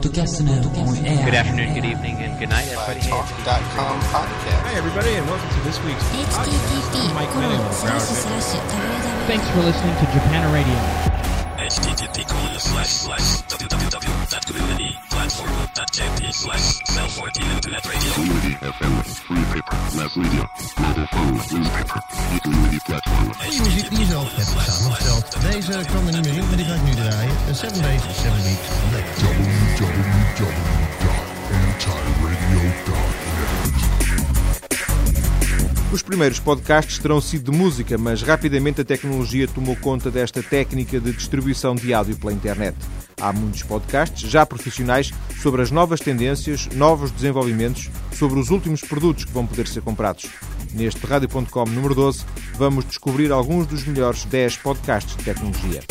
Podcast. Good afternoon, good evening, and good night, everybody. Talk.com podcast. Hi, everybody, and welcome to this week's podcast. Mike Thanks for listening to Japan Radio. Slash slash www.community.platform.jp slash cell 14 internet radio. Community FM, free paper, mass media, mobile phone, newspaper, e-community platform. Die zelf hebt. Deze kwam er niet meer in, maar die ga ik nu draaien. De 7 Days, 7 Weeks. Os primeiros podcasts terão sido de música, mas rapidamente a tecnologia tomou conta desta técnica de distribuição de áudio pela internet. Há muitos podcasts já profissionais sobre as novas tendências, novos desenvolvimentos, sobre os últimos produtos que vão poder ser comprados. Neste Rádio.com número 12, vamos descobrir alguns dos melhores 10 podcasts de tecnologia.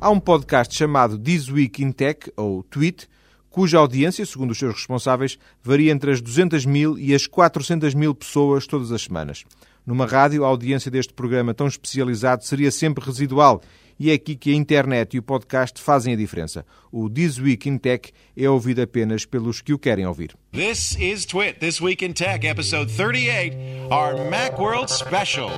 Há um podcast chamado This Week in Tech, ou Tweet, cuja audiência, segundo os seus responsáveis, varia entre as 200 mil e as 400 mil pessoas todas as semanas. Numa rádio, a audiência deste programa tão especializado seria sempre residual e é aqui que a internet e o podcast fazem a diferença. O This Week in Tech é ouvido apenas pelos que o querem ouvir. This is Twit, This Week in Tech, episode 38, our Macworld special.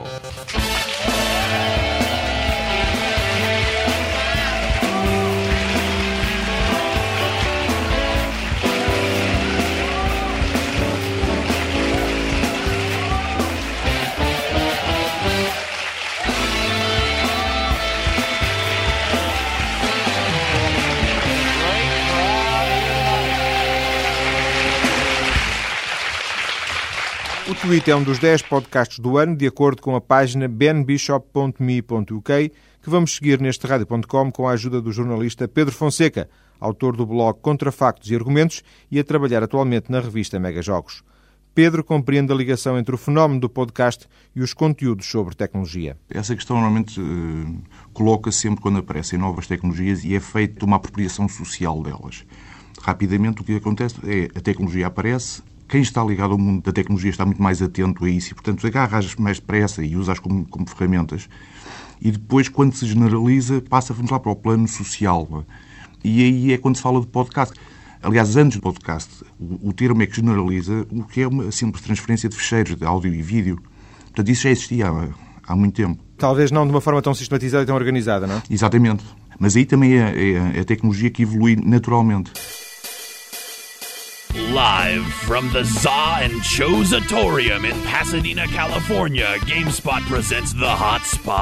Tweet é um dos 10 podcasts do ano, de acordo com a página benbishop.me.uk, que vamos seguir neste rádio.com com a ajuda do jornalista Pedro Fonseca, autor do blog Contra Factos e Argumentos e a trabalhar atualmente na revista Mega Jogos. Pedro compreende a ligação entre o fenómeno do podcast e os conteúdos sobre tecnologia. Essa questão normalmente eh, coloca sempre quando aparecem novas tecnologias e é feita uma apropriação social delas. Rapidamente o que acontece é a tecnologia aparece, quem está ligado ao mundo da tecnologia está muito mais atento a isso e, portanto, agarra-as mais depressa e usa-as como, como ferramentas. E depois, quando se generaliza, passa, vamos lá, para o plano social. E aí é quando se fala de podcast. Aliás, antes do podcast, o, o termo é que generaliza o que é uma simples transferência de fecheiros de áudio e vídeo. Portanto, isso já existia há, há muito tempo. Talvez não de uma forma tão sistematizada e tão organizada, não é? Exatamente. Mas aí também é, é a tecnologia que evolui naturalmente. Live from the Za and Chosatorium in Pasadena, California, GameSpot presents The Hotspot.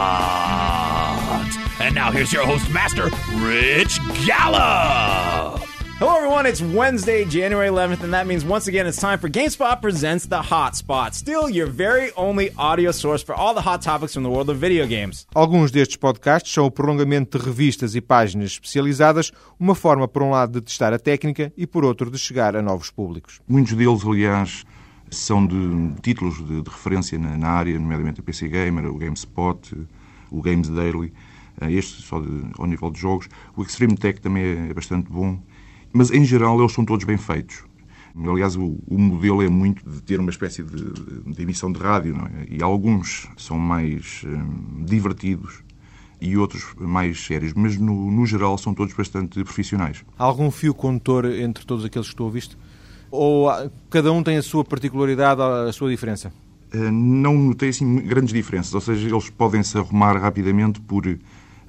And now here's your host, Master Rich Gala. Hello, everyone. It's Wednesday, January 11th, and that means once again it's time for GameSpot Presents The Hotspot. Still, your very only audio source for all the hot topics from the world of video games. Alguns destes podcasts são o prolongamento de revistas e páginas especializadas, uma forma, por um lado, de testar a técnica e, por outro, de chegar a novos públicos. Muitos deles, aliás, são de títulos de, de referência na, na, área, nomeadamente o PC Gamer, o GameSpot, o Games Daily, este só de, ao nível de jogos. O Extreme Tech também é bastante bom. Mas, em geral, eles são todos bem feitos. Aliás, o, o modelo é muito de ter uma espécie de, de, de emissão de rádio, é? E alguns são mais hum, divertidos e outros mais sérios, mas no, no, geral são todos bastante profissionais. Há algum fio condutor entre todos aqueles que estou a visto? Ou cada um tem a sua particularidade, a sua diferença? Uh, não notei assim grandes diferenças, ou seja, eles podem se arrumar rapidamente por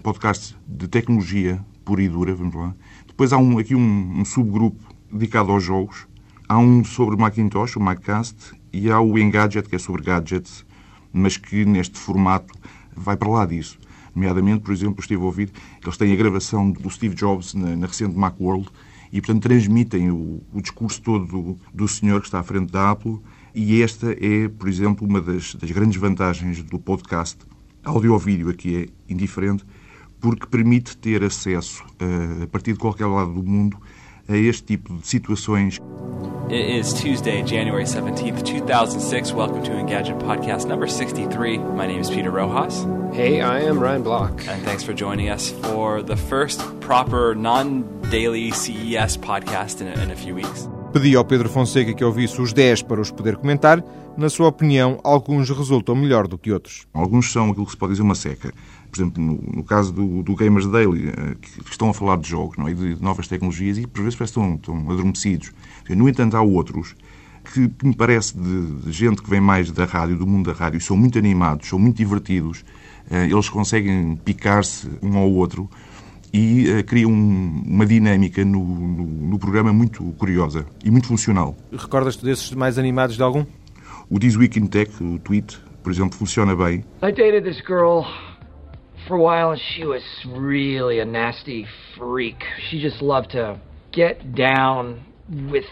podcasts de tecnologia pura e dura, vamos lá, depois há um, aqui um, um, subgrupo dedicado aos jogos. Há um sobre Macintosh, o Maccast, e há o Engadget, que é sobre gadgets, mas que neste formato vai para lá disso. Nomeadamente, por exemplo, estive a ouvir eles têm a gravação do Steve Jobs na, na recente Macworld e, portanto, transmitem o, o discurso todo do, do, senhor que está à frente da Apple. E esta é, por exemplo, uma das, das grandes vantagens do podcast. Áudio ou vídeo aqui é indiferente, porque permite ter acesso, a partir de qualquer lado do mundo, a este tipo de situações. It is Tuesday, January 17th, 2006. Welcome to Engadget Podcast number 63. My name is Peter Rojas. Hey, I am Ryan Block. And thanks for joining us for the first proper non daily CES podcast in a, in a few weeks. Pedi ao Pedro Fonseca que ouvisse os 10 para os poder comentar. Na sua opinião, alguns resultam melhor do que outros. Alguns são aquilo que se pode dizer uma seca. Por exemplo, no, no caso do, do, Gamers Daily, eh, que, estão a falar de jogos não é? de, novas tecnologias e por vezes parece que estão, estão adormecidos. No entanto, há outros que, me parece de, de, gente que vem mais da rádio, do mundo da rádio, são muito animados, são muito divertidos, eh, eles conseguem picar-se um ao outro e uh, criam um, uma dinâmica no, no, no, programa muito curiosa e muito funcional. Recordas-te desses mais animados de algum? O This Week in Tech, o tweet, por exemplo, funciona bem. I dated this girl for a while and she was really a nasty freak. She just loved to get down with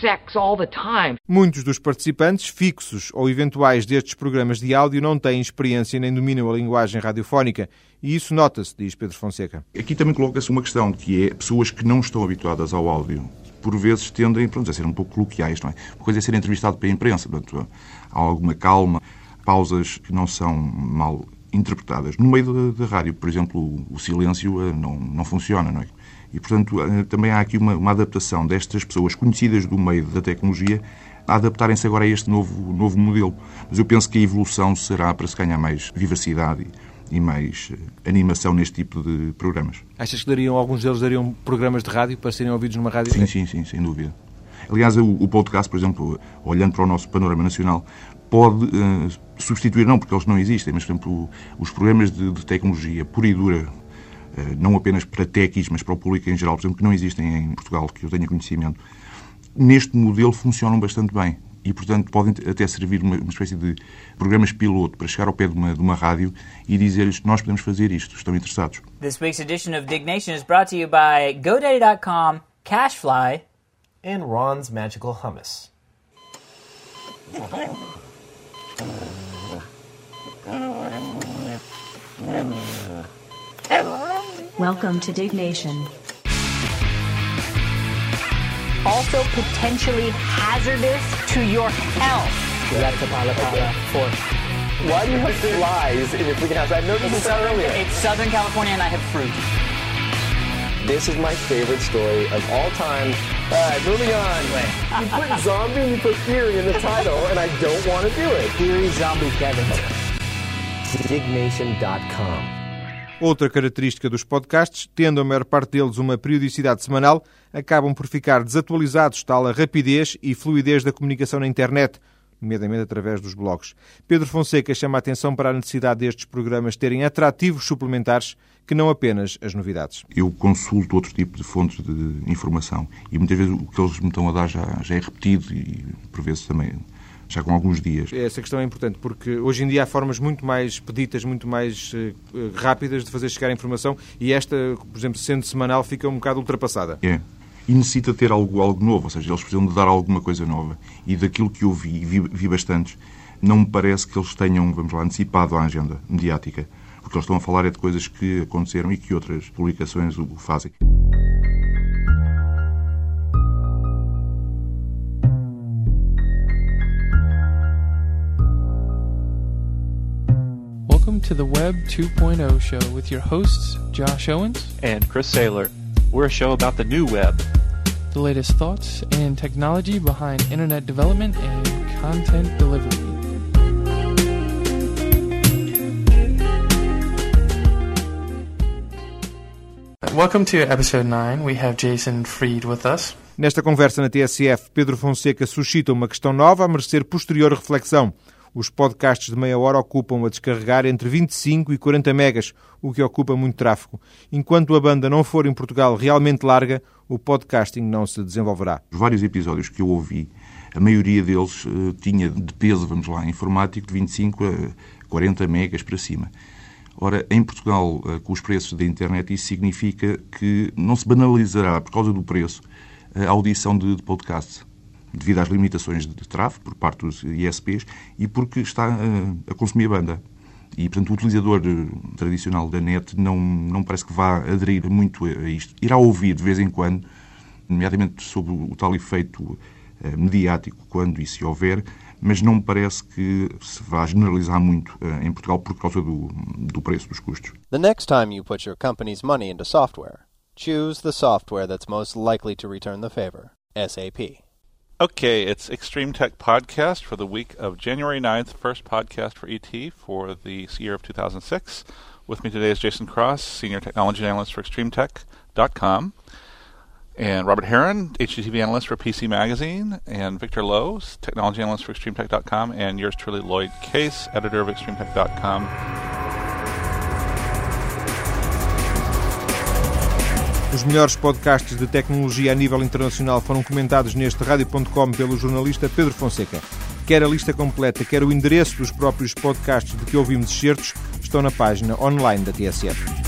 sex all the time. Muitos dos participantes, fixos ou eventuais destes programas de áudio, não têm experiência nem dominam a linguagem radiofónica. E isso nota-se, diz Pedro Fonseca. Aqui também coloca-se uma questão, que é pessoas que não estão habituadas ao áudio. Por vezes tendem pronto, a ser um pouco coloquiais, não é? Uma coisa é ser entrevistado pela imprensa, portanto, há alguma calma, pausas que não são mal interpretadas. No meio da, da rádio, por exemplo, o silêncio eh, não, não funciona, não é? E, portanto, eh, também há aqui uma, uma adaptação destas pessoas conhecidas do meio da tecnologia a adaptarem-se agora a este novo, novo modelo. Mas eu penso que a evolução será para se ganhar mais vivacidade e, e mais eh, animação neste tipo de programas. Achas que dariam, alguns deles dariam programas de rádio para serem ouvidos numa rádio? Sim, sim, sim, sem dúvida. Aliás, o, o podcast, por exemplo, olhando para o nosso panorama nacional, pode uh, substituir, não porque eles não existem, mas, por exemplo, os programas de, de tecnologia pura e dura eh, não apenas para techies, mas para o público em geral, por exemplo, que não existem em Portugal, que eu tenha conhecimento, neste modelo funcionam bastante bem. E, portanto, podem até servir uma, uma espécie de programas piloto para chegar ao pé de uma, de uma rádio e dizer-lhes nós podemos fazer isto, estão interessados. This week's edition of Dignation is brought to you by GoDaddy.com, Cashfly, and Ron's Magical Hummus. Welcome to Dig Nation. Also potentially hazardous to your health. That's Why do you have flies in your freaking house? I noticed this earlier. It's Southern California and I have fruit. This is my favorite story of all time. All right, moving on. You put zombie and you put theory in the title, and I don't want to do it. Theory Zombie Kevin. Dignation.com Outra característica dos podcasts, tendo a maior parte deles uma periodicidade semanal, acabam por ficar desatualizados, tal a rapidez e fluidez da comunicação na internet, nomeadamente através dos blogs. Pedro Fonseca chama a atenção para a necessidade destes programas terem atrativos suplementares que não apenas as novidades. Eu consulto outro tipo de fontes de informação e muitas vezes o que eles me estão a dar já, já é repetido e por vezes também já com alguns dias. Essa questão é importante, porque hoje em dia há formas muito mais pedidas, muito mais uh, rápidas de fazer chegar a informação e esta, por exemplo, sendo semanal, fica um bocado ultrapassada. É. E necessita ter algo, algo novo, ou seja, eles precisam de dar alguma coisa nova. E daquilo que eu vi, vi, vi bastantes, não me parece que eles tenham, vamos lá, antecipado a agenda mediática. Porque eles estão a falar é de coisas que aconteceram e que outras publicações o fazem. welcome to the Web 2.0 show with your hosts, Josh Owens and Chris Saylor. We're a show about the new web, the latest thoughts and technology behind internet development and content delivery. Welcome to episode 9. We have Jason Freed with us. Nesta conversa na TSF, Pedro Fonseca suscita uma questão nova a merecer posterior reflexão. Os podcasts de meia hora ocupam a descarregar entre 25 e 40 megas, o que ocupa muito tráfego. Enquanto a banda não for em Portugal realmente larga, o podcasting não se desenvolverá. Os vários episódios que eu ouvi, a maioria deles uh, tinha de peso, vamos lá, informático de 25 a 40 megas para cima. Ora, em Portugal, uh, com os preços da internet, isso significa que não se banalizará, por causa do preço, a audição de, de podcasts devido às limitações de tráfego por parte dos ISPs e porque está a, a consumir banda. E, portanto, o utilizador tradicional da net não, não parece que vá aderir muito a isto. Irá ouvir de vez em quando, nomeadamente sobre o tal efeito eh, mediático, quando isso houver, mas não me parece que se vá generalizar muito eh, em Portugal por causa do, do preço dos custos. The next time you put your company's money into software, choose the software that's most likely to return the favor. SAP. Okay, it's Extreme Tech Podcast for the week of January 9th, first podcast for ET for the year of 2006. With me today is Jason Cross, Senior Technology Analyst for ExtremeTech.com, and Robert Heron, HTTP Analyst for PC Magazine, and Victor Lowe, Technology Analyst for ExtremeTech.com, and yours truly, Lloyd Case, Editor of ExtremeTech.com. Os melhores podcasts de tecnologia a nível internacional foram comentados neste rádio.com pelo jornalista Pedro Fonseca. Quer a lista completa, quer o endereço dos próprios podcasts de que ouvimos excertos, estão na página online da TSF.